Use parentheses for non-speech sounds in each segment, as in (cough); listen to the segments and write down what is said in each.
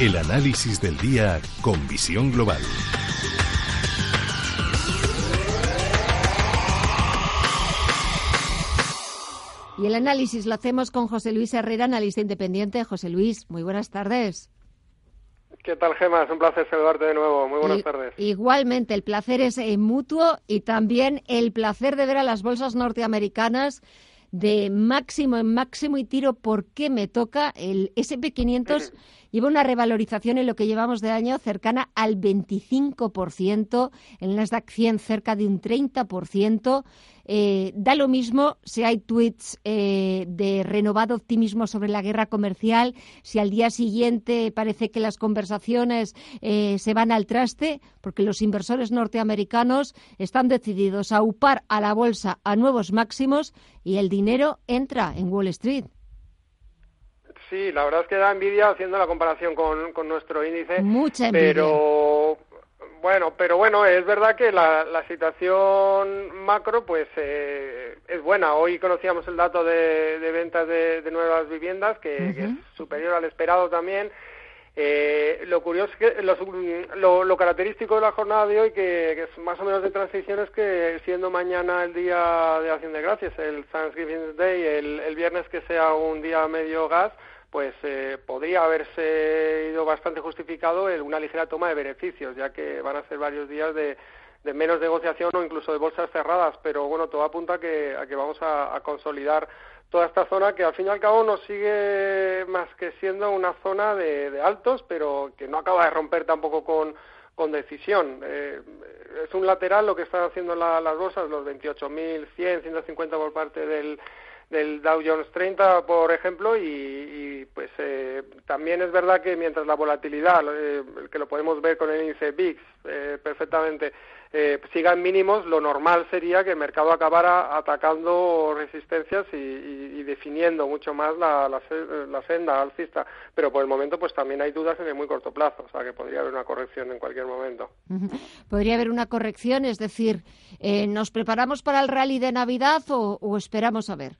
El análisis del día con visión global. Y el análisis lo hacemos con José Luis Herrera, analista independiente. José Luis, muy buenas tardes. ¿Qué tal, Gemma? Es un placer saludarte de nuevo. Muy buenas tardes. Igualmente, el placer es eh, mutuo y también el placer de ver a las bolsas norteamericanas de máximo en máximo y tiro por qué me toca. El SP500 (laughs) lleva una revalorización en lo que llevamos de año cercana al 25%, en el Nasdaq 100 cerca de un 30%. Eh, da lo mismo si hay tweets eh, de renovado optimismo sobre la guerra comercial, si al día siguiente parece que las conversaciones eh, se van al traste, porque los inversores norteamericanos están decididos a upar a la bolsa a nuevos máximos y el dinero entra en Wall Street. Sí, la verdad es que da envidia haciendo la comparación con, con nuestro índice. Mucha envidia. Pero bueno, pero bueno, es verdad que la, la situación macro pues eh, es buena. Hoy conocíamos el dato de, de ventas de, de, nuevas viviendas, que, que, es superior al esperado también. Eh, lo curioso es que lo, lo, característico de la jornada de hoy, que, que, es más o menos de transición, es que siendo mañana el día de Acción de Gracias, el Thanksgiving Day, el, el viernes que sea un día medio gas, pues eh, podría haberse ido bastante justificado en una ligera toma de beneficios, ya que van a ser varios días de, de menos negociación o incluso de bolsas cerradas, pero bueno, todo apunta a que, a que vamos a, a, consolidar toda esta zona que al fin y al cabo nos sigue más que siendo una zona de, de altos, pero que no acaba de romper tampoco con, con decisión. Eh, es un lateral lo que están haciendo la, las bolsas, los 28.100, 150 por parte del del Dow Jones 30, por ejemplo, y, y pues eh, también es verdad que mientras la volatilidad, eh, que lo podemos ver con el índice VIX eh, perfectamente, eh, siga en mínimos, lo normal sería que el mercado acabara atacando resistencias y, y, definiendo mucho más la, la, la, senda alcista, pero por el momento pues también hay dudas en el muy corto plazo, o sea que podría haber una corrección en cualquier momento. Podría haber una corrección, es decir, eh, ¿nos preparamos para el rally de Navidad o, o esperamos a ver?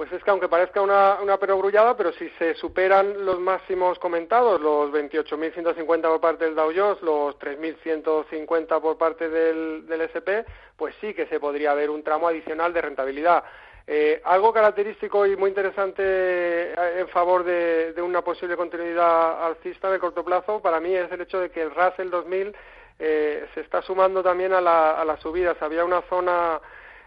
Pues es que aunque parezca una, una perogrullada, pero si se superan los máximos comentados, los 28.150 por parte del Dow Jones, los 3.150 por parte del, del SP, pues sí que se podría ver un tramo adicional de rentabilidad. Eh, algo característico y muy interesante eh, en favor de, una posible continuidad alcista de corto plazo para mí es el hecho de que el Russell 2000 eh, se está sumando también a, la, a las subidas. Había una zona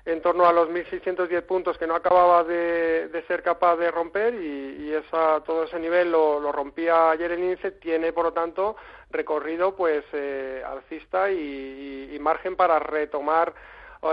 en torno a los 1.610 puntos que no acababa de, ser capaz de romper y, y, esa, todo ese nivel lo, rompía ayer el índice, tiene por lo tanto recorrido pues eh, alcista y, y, y, margen para retomar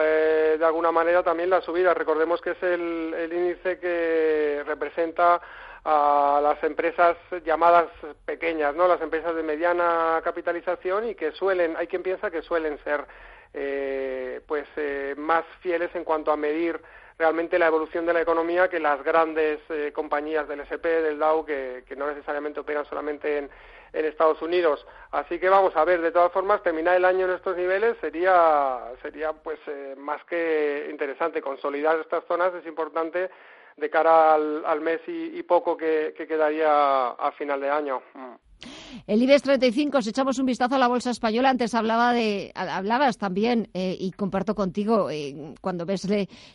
eh, de alguna manera también la subida. Recordemos que es el, el índice que representa a las empresas llamadas pequeñas, ¿no? Las empresas de mediana capitalización y que suelen, hay quien piensa que suelen ser eh, pues eh, más fieles en cuanto a medir realmente la evolución de la economía que las grandes eh, compañías del SP, del Dow, que, que, no necesariamente operan solamente en, en Estados Unidos. Así que vamos a ver, de todas formas, terminar el año en estos niveles sería, sería pues eh, más que interesante. Consolidar estas zonas es importante de cara al, al mes y, poco que, que, quedaría a final de año. Mm. El IBEX 35, si echamos un vistazo a la bolsa española, antes hablaba de, hablabas también, eh, y comparto contigo, eh, cuando ves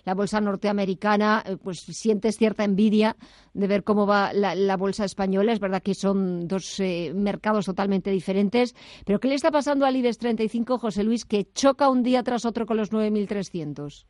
la bolsa norteamericana, eh, pues sientes cierta envidia de ver cómo va la, bolsa española. Es verdad que son dos mercados totalmente diferentes. Pero ¿qué le está pasando al IBEX 35, José Luis, que choca un día tras otro con los 9.300?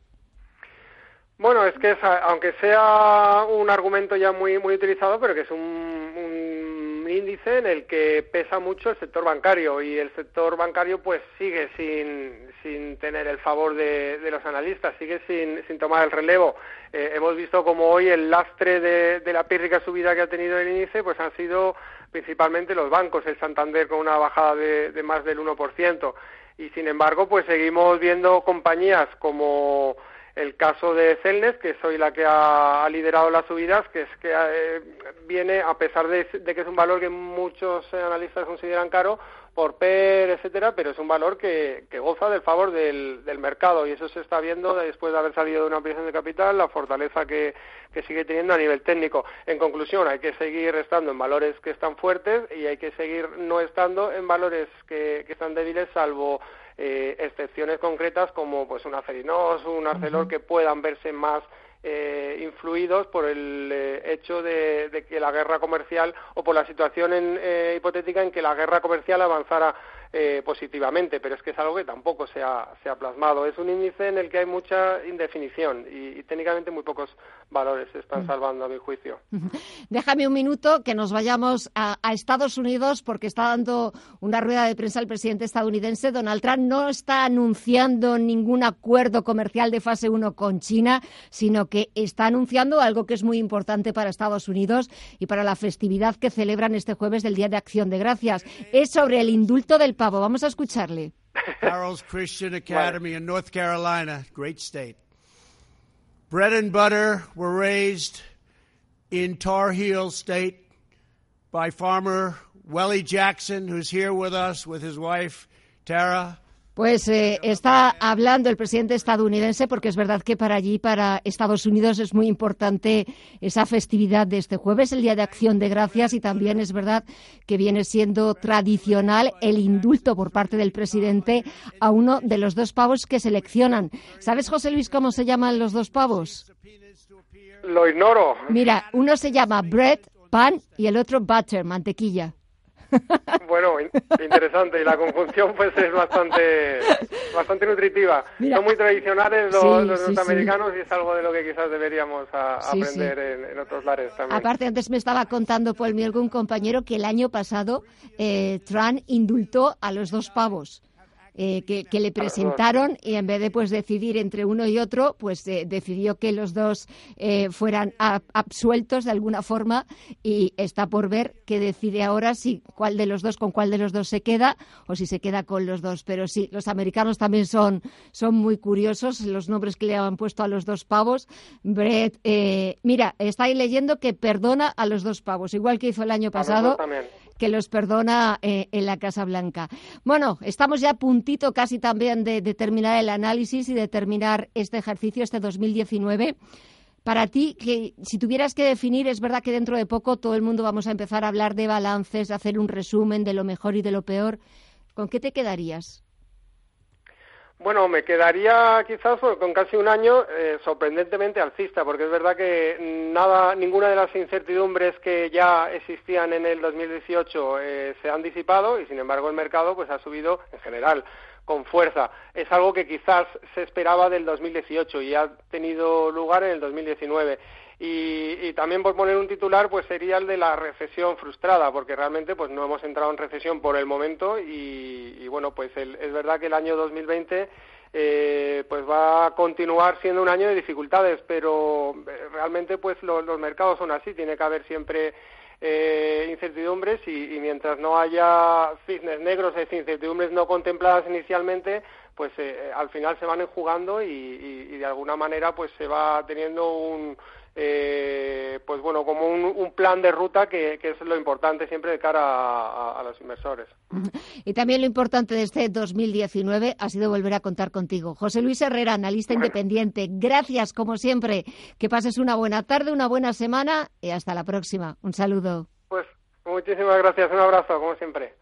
Bueno, es que es, aunque sea un argumento ya muy muy utilizado, pero que es un, índice en el que pesa mucho el sector bancario y el sector bancario pues sigue sin, sin tener el favor de, de los analistas, sigue sin, sin tomar el relevo. Eh, hemos visto como hoy el lastre de, de la pírrica subida que ha tenido el índice pues han sido principalmente los bancos, el Santander con una bajada de, de más del 1%. Y sin embargo pues seguimos viendo compañías como el caso de Celnes, que soy la que ha, liderado las subidas, que es que eh, viene, a pesar de, que es un valor que muchos analistas consideran caro, por PER, etcétera, pero es un valor que, que goza del favor del, del, mercado y eso se está viendo después de haber salido de una ampliación de capital, la fortaleza que, que sigue teniendo a nivel técnico. En conclusión, hay que seguir estando en valores que están fuertes y hay que seguir no estando en valores que, que están débiles, salvo eh, excepciones concretas como pues un Acerinos, un Arcelor que puedan verse más eh, influidos por el eh, hecho de, que la guerra comercial o por la situación eh, hipotética en que la guerra comercial avanzara eh, positivamente, pero es que es algo que tampoco se ha, se ha plasmado. Es un índice en el que hay mucha indefinición y, técnicamente muy pocos valores se están mm. salvando, a mi juicio. (laughs) Déjame un minuto que nos vayamos a, Estados Unidos porque está dando una rueda de prensa el presidente estadounidense. Donald Trump no está anunciando ningún acuerdo comercial de fase 1 con China, sino que está anunciando algo que es muy importante para Estados Unidos y para la festividad que celebran este jueves del Día de Acción de Gracias. Es sobre el indulto del pavo. Vamos a escucharle. Carroll's Christian Academy in North Carolina, great state. Bread and butter were raised in Tar Heel State by farmer Welly Jackson, who's here with us with his wife, Tara. Pues eh, está hablando el presidente estadounidense porque es verdad que para allí, para Estados Unidos, es muy importante esa festividad de este jueves, el Día de Acción de Gracias, y también es verdad que viene siendo tradicional el indulto por parte del presidente a uno de los dos pavos que seleccionan. ¿Sabes, José Luis, cómo se llaman los dos pavos? Lo ignoro. Mira, uno se llama bread, pan, y el otro butter, mantequilla. Bueno, interesante. Y la conjunción pues es bastante, bastante nutritiva. Son muy tradicionales los, norteamericanos y es algo de lo que quizás deberíamos aprender en, otros lares también. Aparte, antes me estaba contando Paul Mielgo, un compañero, que el año pasado eh, Trump indultó a los dos pavos. Eh, que, le presentaron y en vez de pues decidir entre uno y otro, pues eh, decidió que los dos eh, fueran absueltos de alguna forma y está por ver qué decide ahora si cuál de los dos con cuál de los dos se queda o si se queda con los dos. Pero sí, los americanos también son, son muy curiosos los nombres que le han puesto a los dos pavos. Brett, mira, estáis leyendo que perdona a los dos pavos, igual que hizo el año pasado que los perdona eh, en la Casa Blanca. Bueno, estamos ya a puntito casi también de, terminar el análisis y de terminar este ejercicio, este 2019. Para ti, que si tuvieras que definir, es verdad que dentro de poco todo el mundo vamos a empezar a hablar de balances, de hacer un resumen de lo mejor y de lo peor. ¿Con qué te quedarías? Bueno, me quedaría quizás con casi un año eh, sorprendentemente alcista, porque es verdad que nada, ninguna de las incertidumbres que ya existían en el 2018 eh, se han disipado y, sin embargo, el mercado pues ha subido en general con fuerza. Es algo que quizás se esperaba del 2018 y ha tenido lugar en el 2019. Y, también por poner un titular, pues sería el de la recesión frustrada, porque realmente pues no hemos entrado en recesión por el momento y, bueno, pues es verdad que el año 2020 eh, pues va a continuar siendo un año de dificultades, pero eh, realmente pues los mercados son así, tiene que haber siempre eh, incertidumbres y, mientras no haya cisnes negros, es incertidumbres no contempladas inicialmente, pues eh, al final se van enjugando y, y, de alguna manera pues se va teniendo un eh, pues bueno, como un, plan de ruta que, es lo importante siempre de cara a, los inversores. Y también lo importante de este 2019 ha sido volver a contar contigo. José Luis Herrera, analista independiente, gracias como siempre. Que pases una buena tarde, una buena semana y hasta la próxima. Un saludo. Pues muchísimas gracias, un abrazo como siempre.